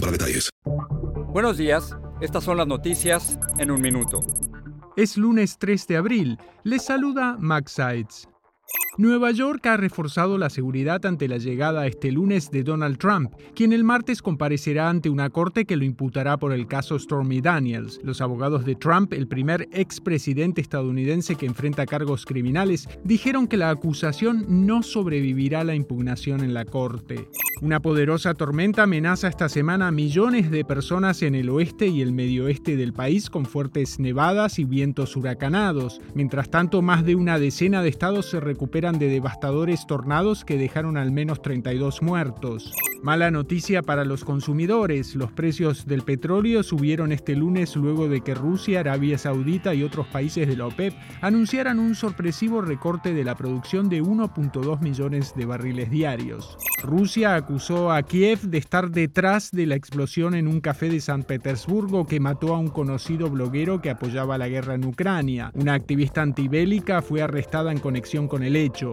para detalles. Buenos días, estas son las noticias en un minuto. Es lunes 3 de abril. Les saluda Max Sides. Nueva York ha reforzado la seguridad ante la llegada este lunes de Donald Trump, quien el martes comparecerá ante una corte que lo imputará por el caso Stormy Daniels. Los abogados de Trump, el primer expresidente estadounidense que enfrenta cargos criminales, dijeron que la acusación no sobrevivirá a la impugnación en la corte. Una poderosa tormenta amenaza esta semana a millones de personas en el oeste y el medio oeste del país con fuertes nevadas y vientos huracanados. Mientras tanto, más de una decena de estados se recuperan de devastadores tornados que dejaron al menos 32 muertos. Mala noticia para los consumidores. Los precios del petróleo subieron este lunes luego de que Rusia, Arabia Saudita y otros países de la OPEP anunciaran un sorpresivo recorte de la producción de 1.2 millones de barriles diarios. Rusia acusó a Kiev de estar detrás de la explosión en un café de San Petersburgo que mató a un conocido bloguero que apoyaba la guerra en Ucrania. Una activista antibélica fue arrestada en conexión con el hecho.